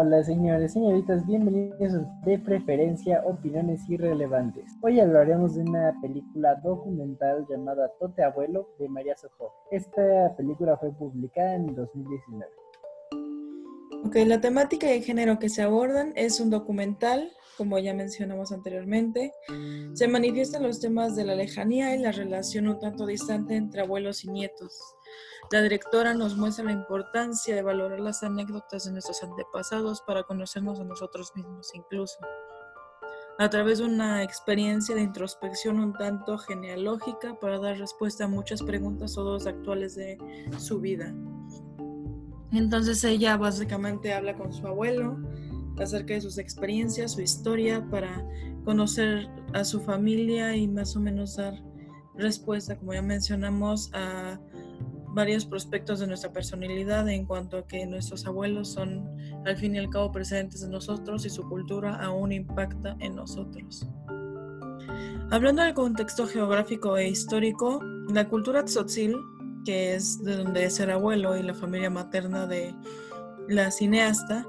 Hola señores, señoritas, bienvenidos a de preferencia Opiniones Irrelevantes. Hoy hablaremos de una película documental llamada Tote Abuelo de María Sojo. Esta película fue publicada en 2019. Ok, la temática y el género que se abordan es un documental, como ya mencionamos anteriormente. Se manifiestan los temas de la lejanía y la relación un tanto distante entre abuelos y nietos. La directora nos muestra la importancia de valorar las anécdotas de nuestros antepasados para conocernos a nosotros mismos incluso, a través de una experiencia de introspección un tanto genealógica para dar respuesta a muchas preguntas o dos actuales de su vida. Entonces ella básicamente habla con su abuelo acerca de sus experiencias, su historia, para conocer a su familia y más o menos dar respuesta, como ya mencionamos, a varios prospectos de nuestra personalidad en cuanto a que nuestros abuelos son al fin y al cabo presentes en nosotros y su cultura aún impacta en nosotros. Hablando del contexto geográfico e histórico, la cultura tzotzil, que es de donde es el abuelo y la familia materna de la cineasta,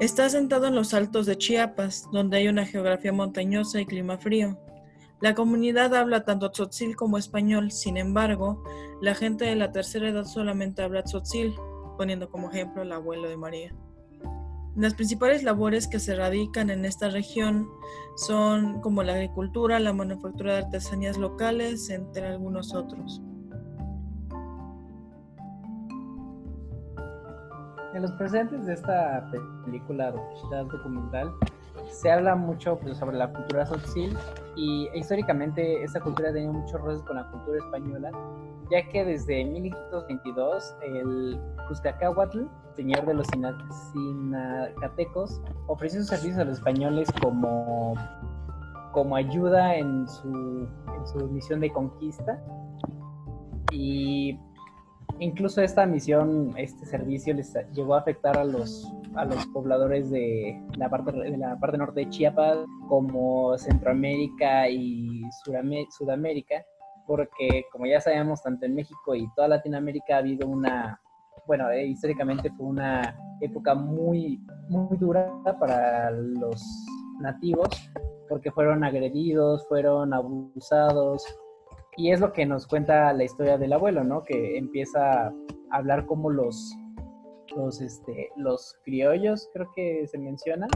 está asentado en los altos de Chiapas, donde hay una geografía montañosa y clima frío. La comunidad habla tanto tzotzil como español, sin embargo, la gente de la tercera edad solamente habla tzotzil, poniendo como ejemplo al abuelo de María. Las principales labores que se radican en esta región son como la agricultura, la manufactura de artesanías locales, entre algunos otros. En los presentes de esta película documental se habla mucho pues, sobre la cultura tzotzil y históricamente esta cultura tenía muchos roces con la cultura española, ya que desde 1522 el Cuscacahuatl, señor de los sinacatecos, ofreció sus servicios a los españoles como, como ayuda en su, en su misión de conquista. Y incluso esta misión, este servicio les llegó a afectar a los, a los pobladores de la, parte, de la parte norte de Chiapas, como Centroamérica y Sudamérica, porque como ya sabemos, tanto en México y toda Latinoamérica ha habido una, bueno, eh, históricamente fue una época muy, muy dura para los nativos, porque fueron agredidos, fueron abusados, y es lo que nos cuenta la historia del abuelo, ¿no? Que empieza a hablar como los, los, este, los criollos, creo que se menciona,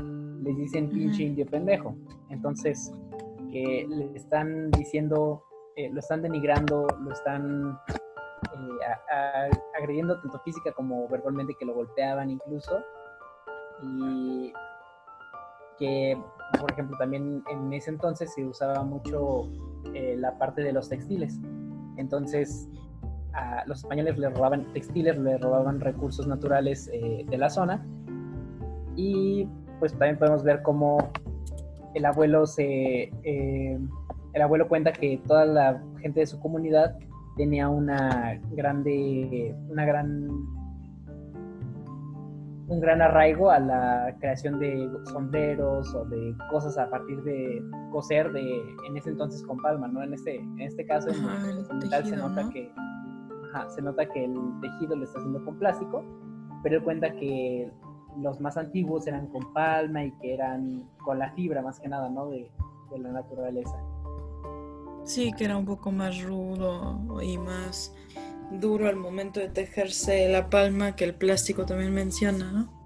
les dicen pinche indio pendejo. Entonces, que le están diciendo, eh, lo están denigrando, lo están eh, agrediendo tanto física como verbalmente, que lo golpeaban incluso. Y que, por ejemplo, también en ese entonces se usaba mucho eh, la parte de los textiles. Entonces, a los españoles le robaban textiles, le robaban recursos naturales eh, de la zona. Y pues también podemos ver cómo el abuelo se... Eh, el abuelo cuenta que toda la gente de su comunidad tenía una grande, una gran un gran arraigo a la creación de sombreros o de cosas a partir de coser de en ese entonces con palma, ¿no? En este, en este caso en el se nota que se nota que el tejido lo está haciendo con plástico, pero él cuenta que los más antiguos eran con palma y que eran con la fibra más que nada, ¿no? De, de la naturaleza. Sí, que era un poco más rudo y más duro al momento de tejerse la palma que el plástico también menciona, ¿no?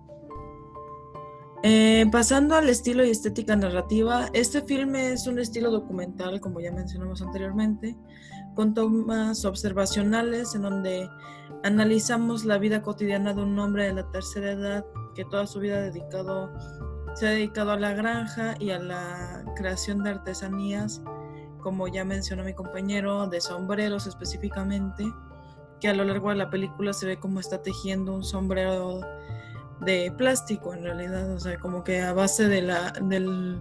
Eh, pasando al estilo y estética narrativa, este filme es un estilo documental, como ya mencionamos anteriormente, con tomas observacionales en donde analizamos la vida cotidiana de un hombre de la tercera edad que toda su vida dedicado, se ha dedicado a la granja y a la creación de artesanías, como ya mencionó mi compañero, de sombreros específicamente que a lo largo de la película se ve como está tejiendo un sombrero de plástico en realidad, o sea, como que a base de la, del,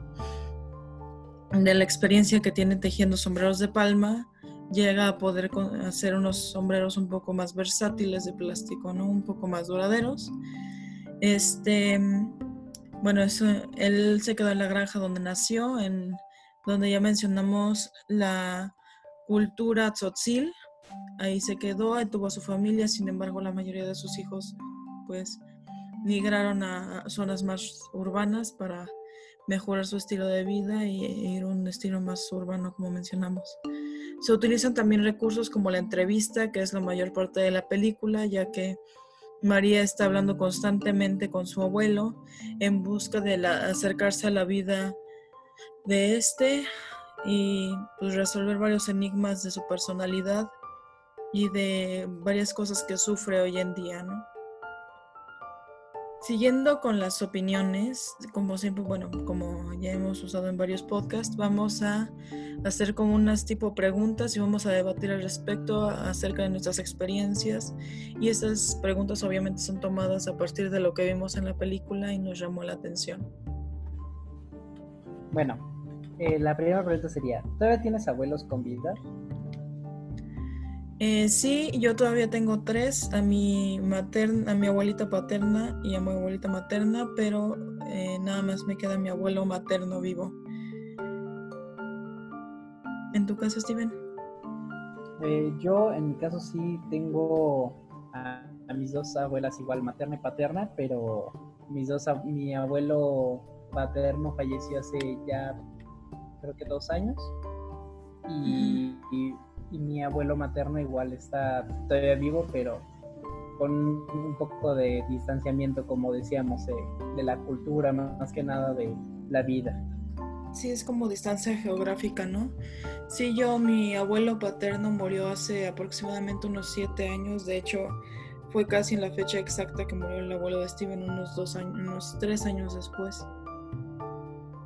de la experiencia que tiene tejiendo sombreros de palma, llega a poder hacer unos sombreros un poco más versátiles de plástico, ¿no? Un poco más duraderos. Este, bueno, eso, él se quedó en la granja donde nació, en donde ya mencionamos la cultura tzotzil, Ahí se quedó, ahí tuvo a su familia, sin embargo la mayoría de sus hijos pues migraron a zonas más urbanas para mejorar su estilo de vida y ir a un estilo más urbano, como mencionamos. Se utilizan también recursos como la entrevista, que es la mayor parte de la película, ya que María está hablando constantemente con su abuelo en busca de acercarse a la vida de este y pues, resolver varios enigmas de su personalidad y de varias cosas que sufre hoy en día, ¿no? Siguiendo con las opiniones, como siempre, bueno, como ya hemos usado en varios podcasts, vamos a hacer como unas tipo preguntas y vamos a debatir al respecto acerca de nuestras experiencias. Y esas preguntas obviamente son tomadas a partir de lo que vimos en la película y nos llamó la atención. Bueno, eh, la primera pregunta sería, ¿todavía tienes abuelos con vida? Eh, sí, yo todavía tengo tres, a mi materna, a mi abuelita paterna y a mi abuelita materna, pero eh, nada más me queda mi abuelo materno vivo. ¿En tu caso, Steven? Eh, yo, en mi caso, sí tengo a, mis dos abuelas igual, materna y paterna, pero mis dos, mi abuelo paterno falleció hace ya, creo que dos años. y y mi abuelo materno igual está todavía vivo, pero con un poco de distanciamiento, como decíamos, de, la cultura, más que nada de la vida. Sí, es como distancia geográfica, ¿no? Sí, yo, mi abuelo paterno murió hace aproximadamente unos siete años, de hecho fue casi en la fecha exacta que murió el abuelo de Steven, unos dos años, unos tres años después.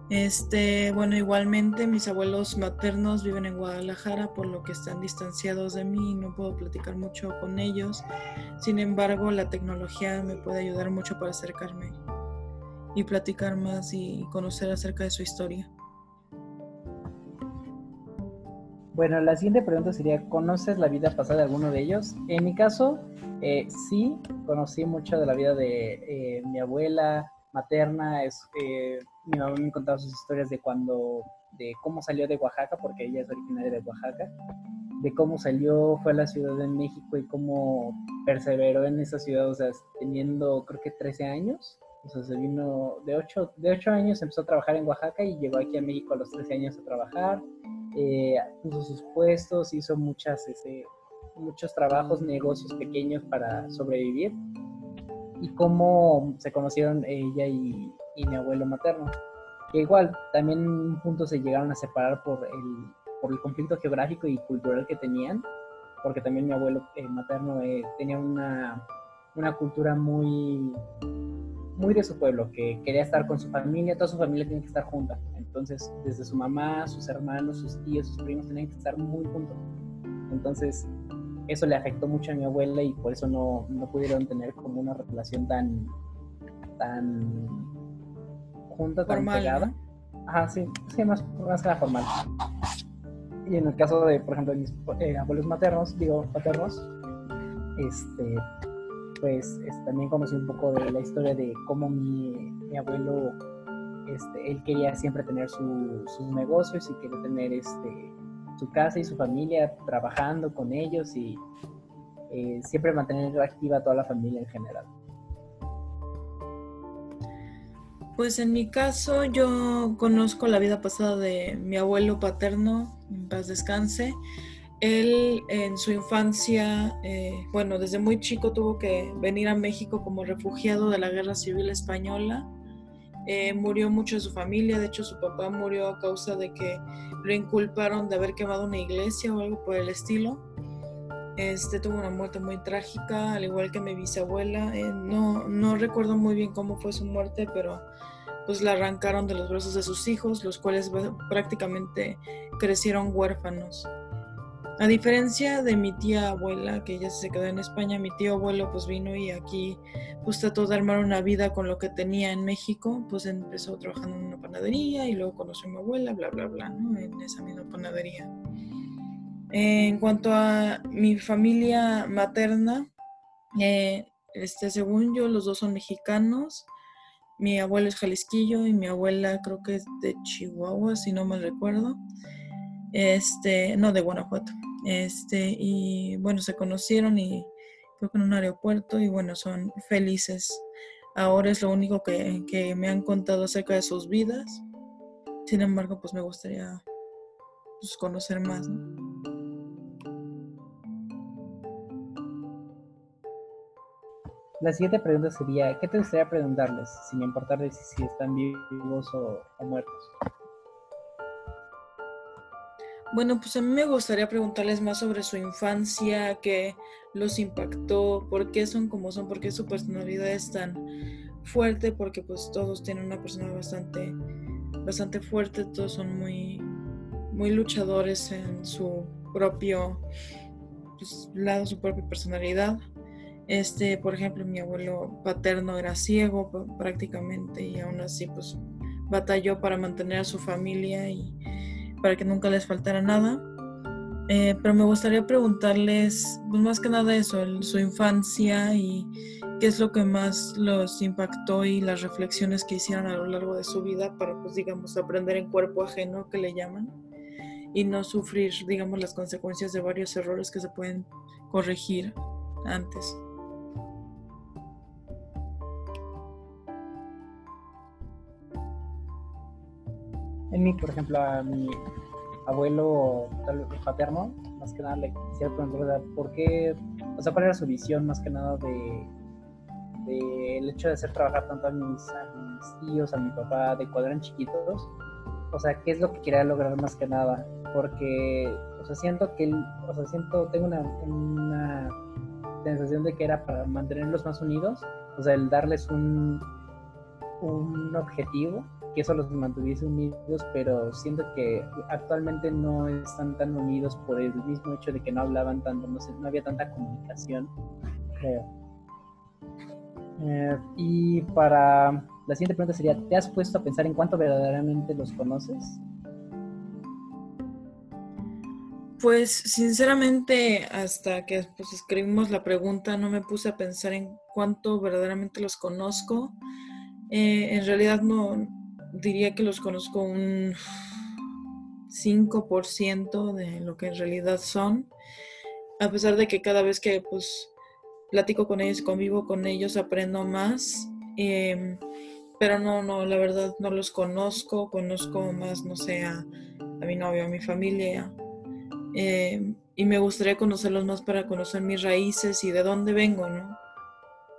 Este, bueno, igualmente mis abuelos maternos viven en Guadalajara, por lo que están distanciados de mí y no puedo platicar mucho con ellos. Sin embargo, la tecnología me puede ayudar mucho para acercarme y platicar más y conocer acerca de su historia. Bueno, la siguiente pregunta sería, ¿conoces la vida pasada de alguno de ellos? En mi caso, eh, sí, conocí mucho de la vida de eh, mi abuela, materna, es, eh, mi mamá me contaba sus historias de cuando, de cómo salió de Oaxaca, porque ella es originaria de Oaxaca, de cómo salió, fue a la Ciudad de México y cómo perseveró en esa ciudad, o sea, teniendo creo que 13 años, o sea, se vino de 8, de 8 años, empezó a trabajar en Oaxaca y llegó aquí a México a los 13 años a trabajar, eh, puso sus puestos, hizo muchas, ese, muchos trabajos, negocios pequeños para sobrevivir y cómo se conocieron ella y, mi abuelo materno. Que igual, también un punto se llegaron a separar por el, por el conflicto geográfico y cultural que tenían, porque también mi abuelo eh, materno eh, tenía una, una cultura muy, muy de su pueblo, que quería estar con su familia, toda su familia tiene que estar junta. Entonces, desde su mamá, sus hermanos, sus tíos, sus primos tenían que estar muy juntos. Entonces, eso le afectó mucho a mi abuela y por eso no, no pudieron tener como una relación tan, tan junta, tan pegada. Ajá, sí, sí, más, más que nada formal. Y en el caso de, por ejemplo, de mis eh, abuelos maternos, digo, paternos, este, pues también conocí un poco de la historia de cómo mi, mi abuelo, este, él quería siempre tener su, sus negocios y quería tener este, su casa y su familia trabajando con ellos y eh, siempre mantener activa toda la familia en general. Pues en mi caso yo conozco la vida pasada de mi abuelo paterno, en paz descanse. Él en su infancia, eh, bueno, desde muy chico tuvo que venir a México como refugiado de la Guerra Civil Española eh, murió mucho de su familia, de hecho su papá murió a causa de que lo inculparon de haber quemado una iglesia o algo por el estilo. Este tuvo una muerte muy trágica, al igual que mi bisabuela. Eh, no, no recuerdo muy bien cómo fue su muerte, pero pues la arrancaron de los brazos de sus hijos, los cuales prácticamente crecieron huérfanos. A diferencia de mi tía abuela, que ella se quedó en España, mi tío abuelo pues vino y aquí pues trató de armar una vida con lo que tenía en México, pues empezó trabajando en una panadería y luego conoció a mi abuela, bla, bla, bla, ¿no? En esa misma panadería. En cuanto a mi familia materna, eh, este, según yo, los dos son mexicanos. Mi abuelo es jalisquillo y mi abuela creo que es de Chihuahua, si no me recuerdo. Este, no, de Guanajuato. Este, y bueno, se conocieron y que en un aeropuerto y bueno, son felices ahora es lo único que, me han contado acerca de sus vidas. Sin embargo, pues me gustaría pues, conocer más. La siguiente pregunta sería, ¿qué te gustaría preguntarles, sin importarles si están vivos o muertos? Bueno, pues a mí me gustaría preguntarles más sobre su infancia, qué los impactó, por qué son como son, por qué su personalidad es tan fuerte, porque pues todos tienen una personalidad bastante, bastante fuerte, todos son muy, muy luchadores en su propio pues, lado, su propia personalidad. Este, por ejemplo, mi abuelo paterno era ciego prácticamente y aún así pues batalló para mantener a su familia y para que nunca les faltara nada. Eh, pero me gustaría preguntarles, pues más que nada eso, su infancia y qué es lo que más los impactó y las reflexiones que hicieron a lo largo de su vida para, pues digamos, aprender en cuerpo ajeno, que le llaman, y no sufrir, digamos, las consecuencias de varios errores que se pueden corregir antes. En mí, por ejemplo, a mi abuelo paterno, más que nada le quisiera preguntar por qué, o sea, cuál era su visión más que nada de, el hecho de hacer trabajar tanto a mis, tíos, a mi papá, de cuando eran chiquitos, o sea, qué es lo que quería lograr más que nada, porque, o sea, siento que, o sea, siento, tengo una, una sensación de que era para mantenerlos más unidos, o sea, el darles un, un objetivo que eso los mantuviese unidos, pero siento que actualmente no están tan unidos por el mismo hecho de que no hablaban tanto, no, había tanta comunicación, creo. Eh, y para la siguiente pregunta sería, ¿te has puesto a pensar en cuánto verdaderamente los conoces? Pues sinceramente hasta que pues, escribimos la pregunta no me puse a pensar en cuánto verdaderamente los conozco. Eh, en realidad no, diría que los conozco un 5% de lo que en realidad son, a pesar de que cada vez que pues platico con ellos, convivo con ellos, aprendo más. Em, pero no, no, la verdad no los conozco, conozco más, no sé, a, mi novio, a mi familia. Em, y me gustaría conocerlos más para conocer mis raíces y de dónde vengo, ¿no?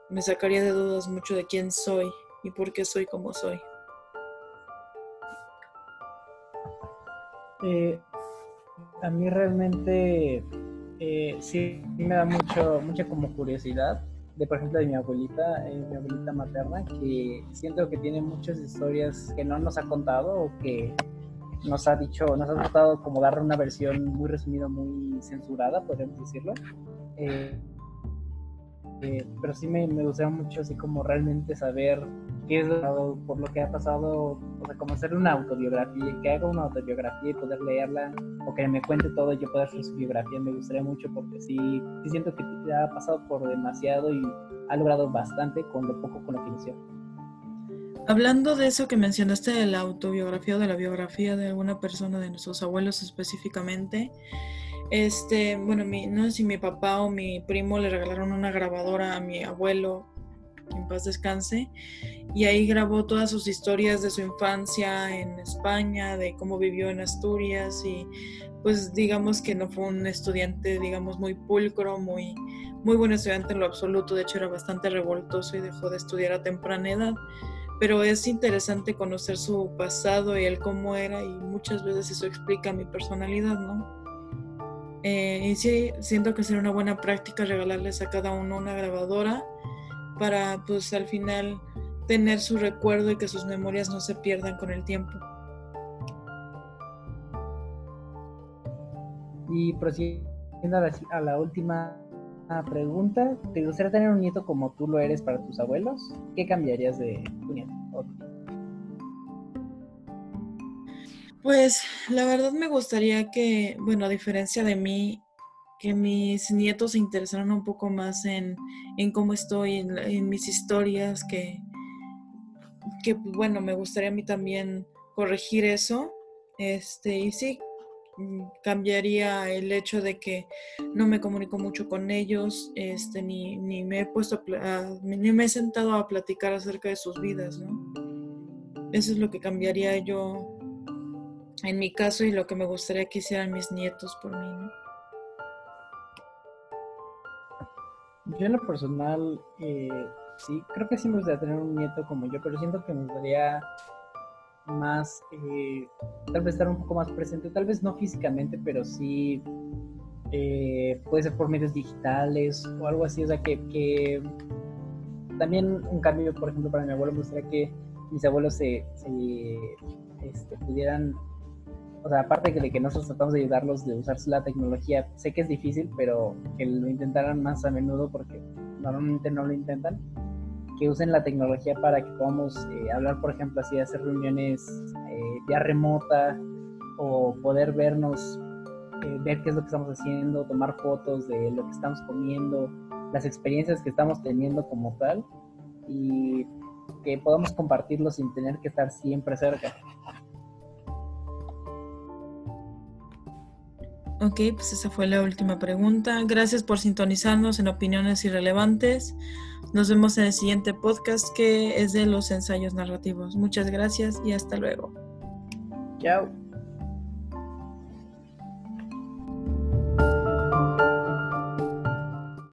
Me sacaría de dudas mucho de quién soy y por qué soy como soy. Eh, a mí realmente eh, sí me da mucho, mucha como curiosidad de por ejemplo de mi abuelita, eh, mi abuelita materna, que siento que tiene muchas historias que no nos ha contado o que nos ha dicho, nos ha tratado como darle una versión muy resumida, muy censurada, podríamos decirlo. pero sí me, me gustaría mucho así como realmente saber es por lo que ha pasado, o sea, como hacer una autobiografía, que haga una autobiografía y poder leerla, o que me cuente todo y yo pueda hacer su biografía, me gustaría mucho porque sí, sí siento que ha pasado por demasiado y ha logrado bastante con lo poco con lo que inició. Hablando de eso que mencionaste de la autobiografía o de la biografía de alguna persona de nuestros abuelos específicamente, este, bueno, mi, no sé si mi papá o mi primo le regalaron una grabadora a mi abuelo que en paz descanse, y ahí grabó todas sus historias de su infancia en España, de cómo vivió en Asturias y pues digamos que no fue un estudiante, digamos, muy pulcro, muy, muy buen estudiante en lo absoluto, de hecho era bastante revoltoso y dejó de estudiar a temprana edad, pero es interesante conocer su pasado y el cómo era y muchas veces eso explica mi personalidad, ¿no? Eh, y sí, siento que sería una buena práctica regalarles a cada uno una grabadora para pues al final tener su recuerdo y que sus memorias no se pierdan con el tiempo. Y prosiguiendo a la, última pregunta, ¿te gustaría tener un nieto como tú lo eres para tus abuelos? ¿Qué cambiarías de tu nieto? Pues la verdad me gustaría que, bueno, a diferencia de mí, que mis nietos se interesaran un poco más en, cómo estoy, en, mis historias, que, que, bueno, me gustaría a mí también corregir eso. Este, y sí, mm, cambiaría el hecho de que no me comunico mucho con ellos, este, ni, ni me he puesto ni me he sentado a platicar acerca de sus vidas, ¿no? Eso es lo que cambiaría yo en mi caso y lo que me gustaría que hicieran mis nietos por mí, ¿no? Yo en lo personal, eh, sí, creo que sí me gustaría tener un nieto como yo, pero siento que me gustaría más, eh, tal vez estar un poco más presente, tal vez no físicamente, pero sí eh, puede ser por medios digitales o algo así, o sea, que, también un cambio, por ejemplo, para mi abuelo me gustaría que mis abuelos se, este, pudieran, o sea, aparte de que nosotros tratamos de ayudarlos de usar la tecnología, sé que es difícil, pero que lo intentaran más a menudo porque normalmente no lo intentan que usen la tecnología para que podamos eh, hablar, por ejemplo, así, hacer reuniones eh, vía remota o poder vernos, eh, ver qué es lo que estamos haciendo, tomar fotos de lo que estamos comiendo, las experiencias que estamos teniendo como tal y que podamos compartirlo sin tener que estar siempre cerca. Ok, pues esa fue la última pregunta. Gracias por sintonizarnos en Opiniones Irrelevantes. Nos vemos en el siguiente podcast que es de los ensayos narrativos. Muchas gracias y hasta luego. Chao.